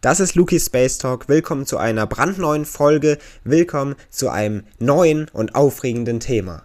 Das ist Luki Space Talk. Willkommen zu einer brandneuen Folge. Willkommen zu einem neuen und aufregenden Thema.